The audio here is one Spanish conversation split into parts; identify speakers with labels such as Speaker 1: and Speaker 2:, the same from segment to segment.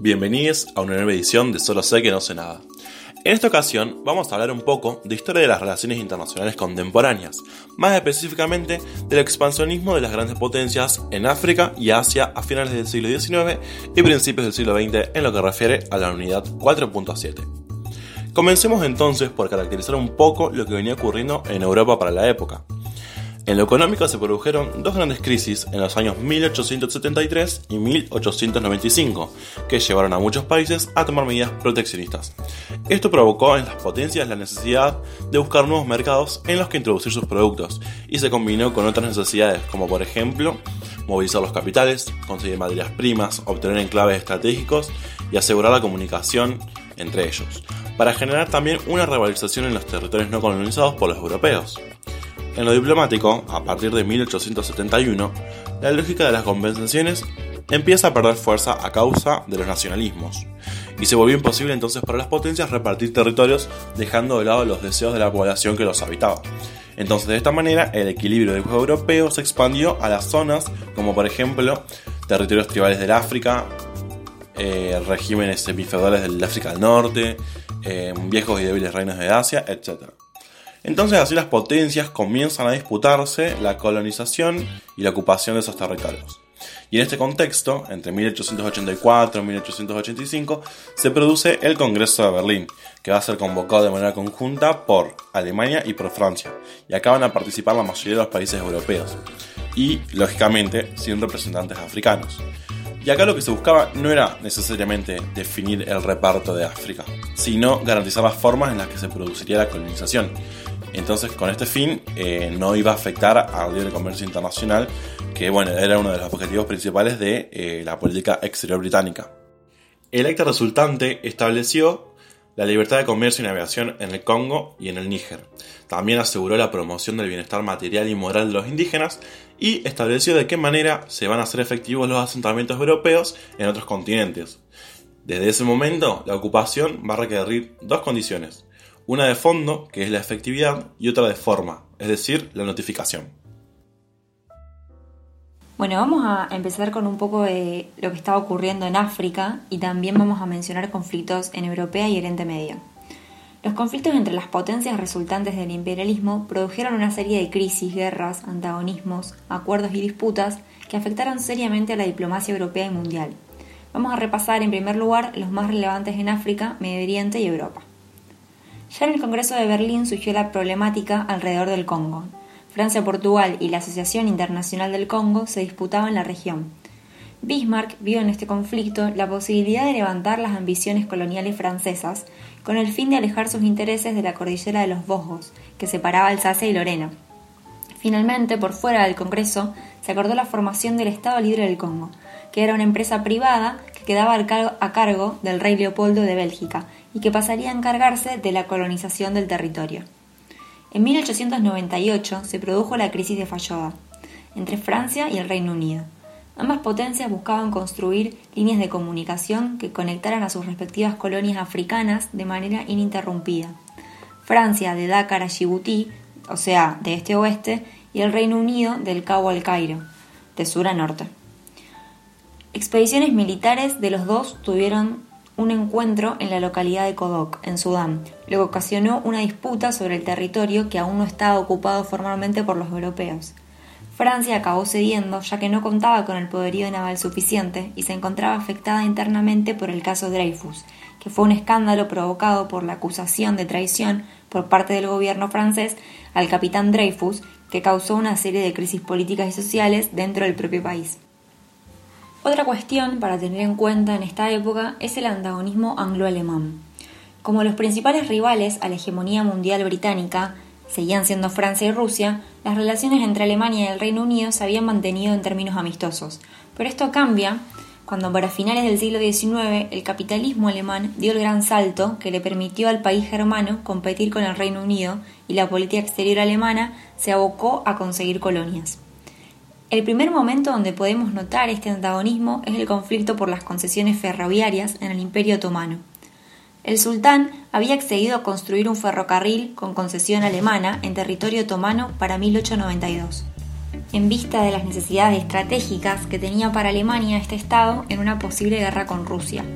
Speaker 1: Bienvenidos a una nueva edición de Solo sé que no sé nada. En esta ocasión vamos a hablar un poco de historia de las relaciones internacionales contemporáneas, más específicamente del expansionismo de las grandes potencias en África y Asia a finales del siglo XIX y principios del siglo XX en lo que refiere a la unidad 4.7. Comencemos entonces por caracterizar un poco lo que venía ocurriendo en Europa para la época. En lo económico se produjeron dos grandes crisis en los años 1873 y 1895, que llevaron a muchos países a tomar medidas proteccionistas. Esto provocó en las potencias la necesidad de buscar nuevos mercados en los que introducir sus productos, y se combinó con otras necesidades, como por ejemplo movilizar los capitales, conseguir materias primas, obtener enclaves estratégicos y asegurar la comunicación entre ellos, para generar también una revalorización en los territorios no colonizados por los europeos. En lo diplomático, a partir de 1871, la lógica de las compensaciones empieza a perder fuerza a causa de los nacionalismos, y se volvió imposible entonces para las potencias repartir territorios dejando de lado los deseos de la población que los habitaba. Entonces de esta manera el equilibrio del juego europeo se expandió a las zonas como por ejemplo territorios tribales del África, eh, regímenes semifeudales del África del Norte, eh, viejos y débiles reinos de Asia, etc. Entonces así las potencias comienzan a disputarse la colonización y la ocupación de esos territorios. Y en este contexto, entre 1884 y 1885, se produce el Congreso de Berlín, que va a ser convocado de manera conjunta por Alemania y por Francia, y acá van a participar la mayoría de los países europeos, y lógicamente sin representantes africanos. Y acá lo que se buscaba no era necesariamente definir el reparto de África, sino garantizar las formas en las que se produciría la colonización, entonces, con este fin, eh, no iba a afectar al libre comercio internacional, que bueno, era uno de los objetivos principales de eh, la política exterior británica. El acta resultante estableció la libertad de comercio y navegación en el Congo y en el Níger. También aseguró la promoción del bienestar material y moral de los indígenas y estableció de qué manera se van a hacer efectivos los asentamientos europeos en otros continentes. Desde ese momento, la ocupación va a requerir dos condiciones una de fondo, que es la efectividad, y otra de forma, es decir, la notificación.
Speaker 2: Bueno, vamos a empezar con un poco de lo que estaba ocurriendo en África y también vamos a mencionar conflictos en Europea y Oriente Medio. Los conflictos entre las potencias resultantes del imperialismo produjeron una serie de crisis, guerras, antagonismos, acuerdos y disputas que afectaron seriamente a la diplomacia europea y mundial. Vamos a repasar en primer lugar los más relevantes en África, Medio Oriente y Europa. Ya en el Congreso de Berlín surgió la problemática alrededor del Congo. Francia, Portugal y la Asociación Internacional del Congo se disputaban la región. Bismarck vio en este conflicto la posibilidad de levantar las ambiciones coloniales francesas con el fin de alejar sus intereses de la cordillera de los Vosgos, que separaba Alsacia y Lorena. Finalmente, por fuera del Congreso, se acordó la formación del Estado Libre del Congo, que era una empresa privada que quedaba a cargo del rey Leopoldo de Bélgica y que pasaría a encargarse de la colonización del territorio. En 1898 se produjo la crisis de Falloda entre Francia y el Reino Unido. Ambas potencias buscaban construir líneas de comunicación que conectaran a sus respectivas colonias africanas de manera ininterrumpida. Francia de Dakar a Djibouti, o sea, de este a oeste, y el Reino Unido del Cabo al Cairo, de sur a norte. Expediciones militares de los dos tuvieron un encuentro en la localidad de Kodok, en Sudán, lo que ocasionó una disputa sobre el territorio que aún no estaba ocupado formalmente por los europeos. Francia acabó cediendo ya que no contaba con el poderío naval suficiente y se encontraba afectada internamente por el caso Dreyfus, que fue un escándalo provocado por la acusación de traición por parte del gobierno francés al capitán Dreyfus, que causó una serie de crisis políticas y sociales dentro del propio país. Otra cuestión para tener en cuenta en esta época es el antagonismo anglo-alemán. Como los principales rivales a la hegemonía mundial británica seguían siendo Francia y Rusia, las relaciones entre Alemania y el Reino Unido se habían mantenido en términos amistosos. Pero esto cambia cuando para finales del siglo XIX el capitalismo alemán dio el gran salto que le permitió al país germano competir con el Reino Unido y la política exterior alemana se abocó a conseguir colonias. El primer momento donde podemos notar este antagonismo es el conflicto por las concesiones ferroviarias en el Imperio Otomano. El sultán había accedido a construir un ferrocarril con concesión alemana en territorio otomano para 1892, en vista de las necesidades estratégicas que tenía para Alemania este Estado en una posible guerra con Rusia.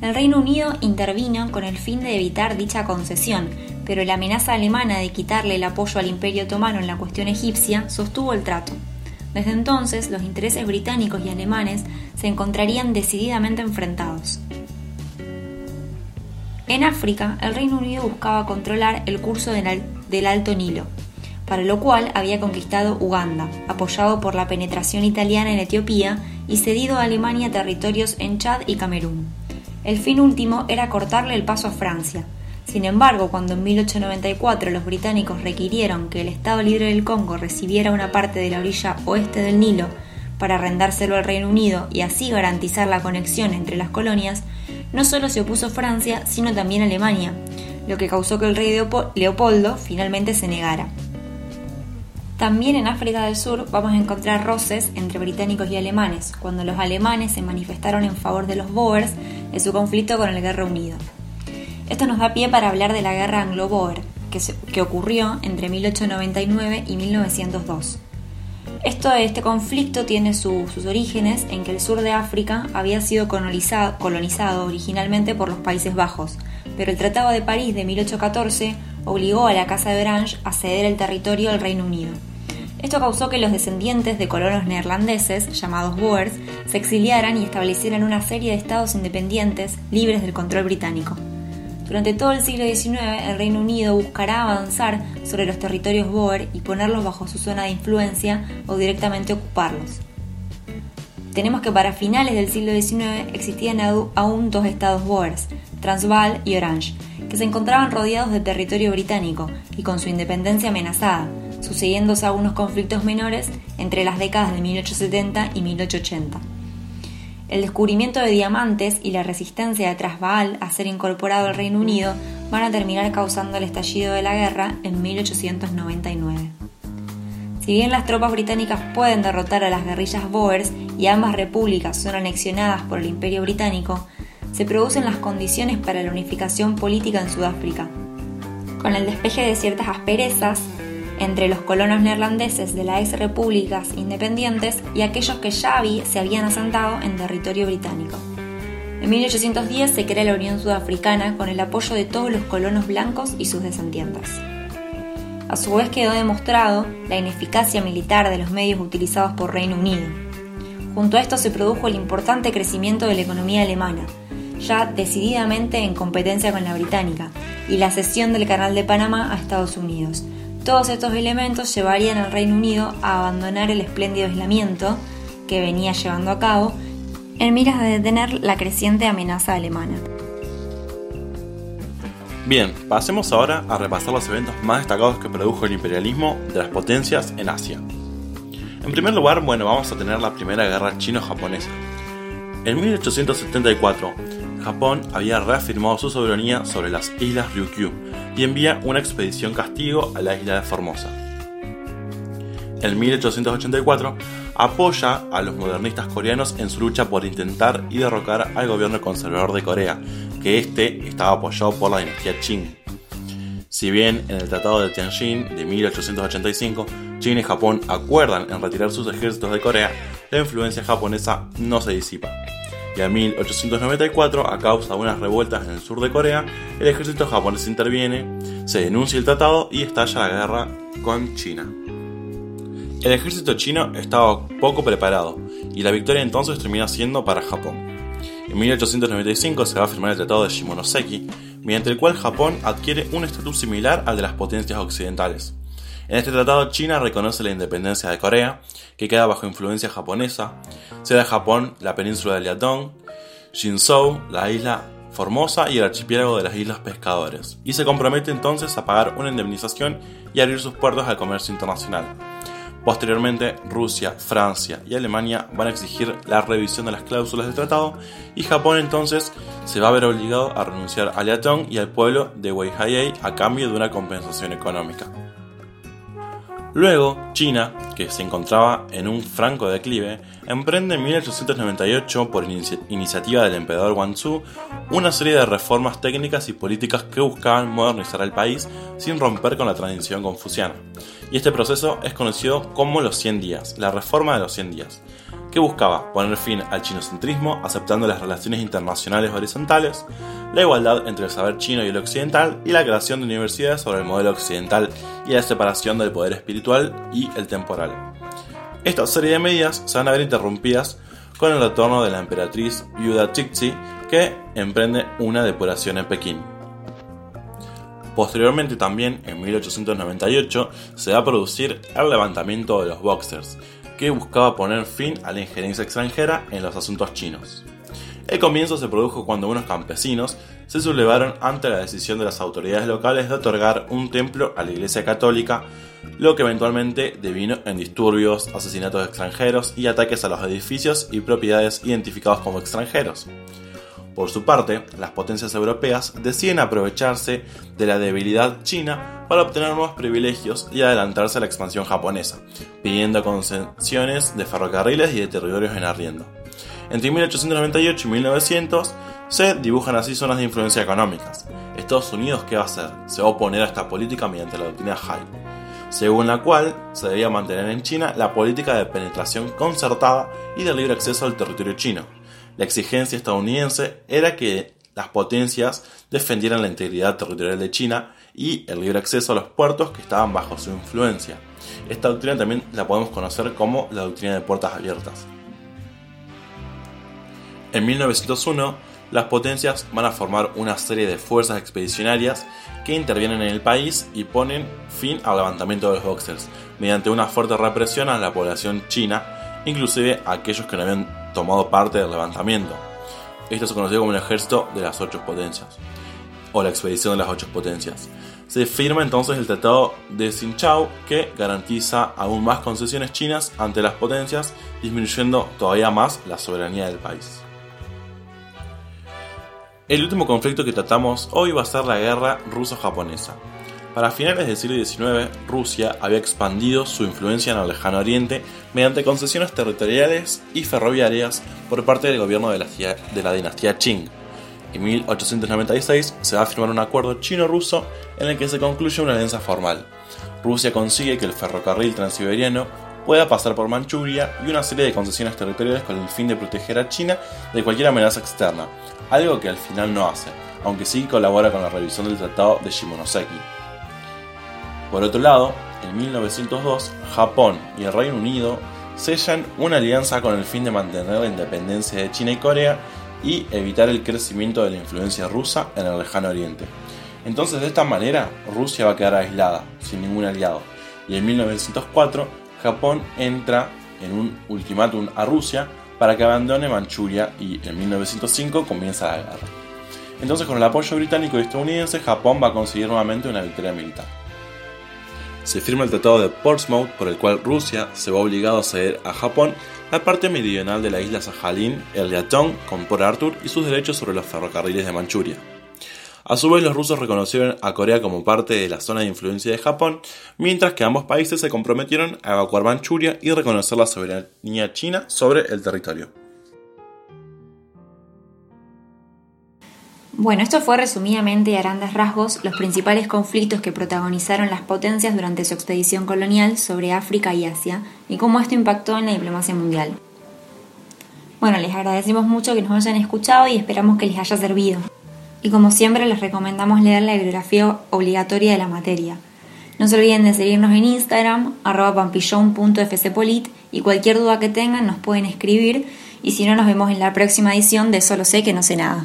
Speaker 2: El Reino Unido intervino con el fin de evitar dicha concesión, pero la amenaza alemana de quitarle el apoyo al Imperio Otomano en la cuestión egipcia sostuvo el trato. Desde entonces, los intereses británicos y alemanes se encontrarían decididamente enfrentados. En África, el Reino Unido buscaba controlar el curso del Alto Nilo, para lo cual había conquistado Uganda, apoyado por la penetración italiana en Etiopía y cedido a Alemania territorios en Chad y Camerún. El fin último era cortarle el paso a Francia. Sin embargo, cuando en 1894 los británicos requirieron que el Estado Libre del Congo recibiera una parte de la orilla oeste del Nilo para arrendárselo al Reino Unido y así garantizar la conexión entre las colonias, no solo se opuso Francia, sino también Alemania, lo que causó que el rey Leopoldo finalmente se negara. También en África del Sur vamos a encontrar roces entre británicos y alemanes, cuando los alemanes se manifestaron en favor de los Boers en su conflicto con el Guerra Unido. Esto nos da pie para hablar de la Guerra Anglo-Boer, que, que, ocurrió entre 1899 y 1902. Esto, este conflicto tiene sus orígenes en que el sur de África había sido colonizado, colonizado originalmente por los Países Bajos, pero el Tratado de París de 1814 obligó a la Casa de Orange a ceder el territorio al Reino Unido. Esto causó que los descendientes de colonos neerlandeses, llamados Boers, se exiliaran y establecieran una serie de estados independientes libres del control británico. Durante todo el siglo XIX, el Reino Unido buscará avanzar sobre los territorios Boer y ponerlos bajo su zona de influencia o directamente ocuparlos. Tenemos que para finales del siglo XIX existían aún dos estados Boers, Transvaal y Orange, que se encontraban rodeados de territorio británico y con su independencia amenazada, sucediéndose algunos conflictos menores entre las décadas de 1870 y 1880. El descubrimiento de diamantes y la resistencia de Transvaal a ser incorporado al Reino Unido van a terminar causando el estallido de la guerra en 1899. Si bien las tropas británicas pueden derrotar a las guerrillas Boers y ambas repúblicas son anexionadas por el Imperio Británico, se producen las condiciones para la unificación política en Sudáfrica. Con el despeje de ciertas asperezas entre los colonos neerlandeses de las ex repúblicas independientes y aquellos que ya se habían asentado en territorio británico. En 1810 se crea la Unión Sudafricana con el apoyo de todos los colonos blancos y sus descendientes. A su vez quedó demostrado la ineficacia militar de los medios utilizados por Reino Unido. Junto a esto se produjo el importante crecimiento de la economía alemana, ya decididamente en competencia con la británica, y la cesión del Canal de Panamá a Estados Unidos. Todos estos elementos llevarían al Reino Unido a abandonar el espléndido aislamiento que venía llevando a cabo en miras de detener la creciente amenaza alemana.
Speaker 1: Bien, pasemos ahora a repasar los eventos más destacados que produjo el imperialismo de las potencias en Asia. En primer lugar, bueno, vamos a tener la primera guerra chino-japonesa. En 1874, Japón había reafirmado su soberanía sobre las islas Ryukyu y envía una expedición castigo a la isla de Formosa. En 1884 apoya a los modernistas coreanos en su lucha por intentar y derrocar al gobierno conservador de Corea, que este estaba apoyado por la dinastía Qing. Si bien en el Tratado de Tianjin de 1885 China y Japón acuerdan en retirar sus ejércitos de Corea, la influencia japonesa no se disipa y en 1894, a causa de unas revueltas en el sur de Corea, el ejército japonés interviene, se denuncia el tratado y estalla la guerra con China. El ejército chino estaba poco preparado y la victoria entonces termina siendo para Japón. En 1895 se va a firmar el Tratado de Shimonoseki, mediante el cual Japón adquiere un estatus similar al de las potencias occidentales. En este tratado China reconoce la independencia de Corea, que queda bajo influencia japonesa, se da a Japón la península de Liaodong, Jinzhou, la isla Formosa y el archipiélago de las Islas Pescadores, y se compromete entonces a pagar una indemnización y abrir sus puertos al comercio internacional. Posteriormente, Rusia, Francia y Alemania van a exigir la revisión de las cláusulas del tratado y Japón entonces se va a ver obligado a renunciar a Liaodong y al pueblo de Weihai a cambio de una compensación económica. Luego, China, que se encontraba en un franco declive, emprende en 1898, por iniciativa del emperador Guangzhou, una serie de reformas técnicas y políticas que buscaban modernizar el país sin romper con la tradición confuciana. Y este proceso es conocido como los 100 días, la reforma de los 100 días, que buscaba poner fin al chinocentrismo aceptando las relaciones internacionales horizontales, la igualdad entre el saber chino y el occidental y la creación de universidades sobre el modelo occidental y la separación del poder espiritual y el temporal. Esta serie de medidas se van a ver interrumpidas con el retorno de la emperatriz Yuda Tixi que emprende una depuración en Pekín. Posteriormente también, en 1898, se va a producir el levantamiento de los Boxers, que buscaba poner fin a la injerencia extranjera en los asuntos chinos. El comienzo se produjo cuando unos campesinos se sublevaron ante la decisión de las autoridades locales de otorgar un templo a la Iglesia Católica, lo que eventualmente devino en disturbios, asesinatos extranjeros y ataques a los edificios y propiedades identificados como extranjeros. Por su parte, las potencias europeas deciden aprovecharse de la debilidad china para obtener nuevos privilegios y adelantarse a la expansión japonesa, pidiendo concesiones de ferrocarriles y de territorios en arriendo. Entre 1898 y 1900 se dibujan así zonas de influencia económicas. Estados Unidos, ¿qué va a hacer? Se va a oponer a esta política mediante la doctrina Hai, según la cual se debía mantener en China la política de penetración concertada y de libre acceso al territorio chino la exigencia estadounidense era que las potencias defendieran la integridad territorial de China y el libre acceso a los puertos que estaban bajo su influencia. Esta doctrina también la podemos conocer como la doctrina de puertas abiertas. En 1901, las potencias van a formar una serie de fuerzas expedicionarias que intervienen en el país y ponen fin al levantamiento de los Boxers, mediante una fuerte represión a la población china, inclusive a aquellos que no habían tomado parte del levantamiento. Esto se conoció como el ejército de las ocho potencias, o la expedición de las ocho potencias. Se firma entonces el Tratado de Xinchao que garantiza aún más concesiones chinas ante las potencias, disminuyendo todavía más la soberanía del país. El último conflicto que tratamos hoy va a ser la guerra ruso-japonesa. Para finales del siglo XIX, Rusia había expandido su influencia en el lejano oriente mediante concesiones territoriales y ferroviarias por parte del gobierno de la, dinastía Qing. En 1896 se va a firmar un acuerdo chino-ruso en el que se concluye una alianza formal. Rusia consigue que el ferrocarril transiberiano pueda pasar por Manchuria y una serie de concesiones territoriales con el fin de proteger a China de cualquier amenaza externa, algo que al final no hace, aunque sí colabora con la revisión del Tratado de Shimonoseki. Por otro lado, en 1902, Japón y el Reino Unido sellan una alianza con el fin de mantener la independencia de China y Corea y evitar el crecimiento de la influencia rusa en el lejano oriente. Entonces de esta manera Rusia va a quedar aislada, sin ningún aliado, y en 1904 Japón entra en un ultimátum a Rusia para que abandone Manchuria y en 1905 comienza la guerra. Entonces con el apoyo británico y estadounidense Japón va a conseguir nuevamente una victoria militar se firma el Tratado de Portsmouth por el cual Rusia se va obligado a ceder a Japón la parte meridional de la isla Sajalín, el Liatong con Port Arthur y sus derechos sobre los ferrocarriles de Manchuria. A su vez, los rusos reconocieron a Corea como parte de la zona de influencia de Japón, mientras que ambos países se comprometieron a evacuar Manchuria y reconocer la soberanía china sobre el territorio.
Speaker 2: Bueno, esto fue resumidamente y a grandes rasgos los principales conflictos que protagonizaron las potencias durante su expedición colonial sobre África y Asia y cómo esto impactó en la diplomacia mundial. Bueno, les agradecemos mucho que nos hayan escuchado y esperamos que les haya servido. Y como siempre les recomendamos leer la bibliografía obligatoria de la materia. No se olviden de seguirnos en Instagram, arroba pampillon.fcpolit y cualquier duda que tengan nos pueden escribir y si no nos vemos en la próxima edición de Solo sé que no sé nada.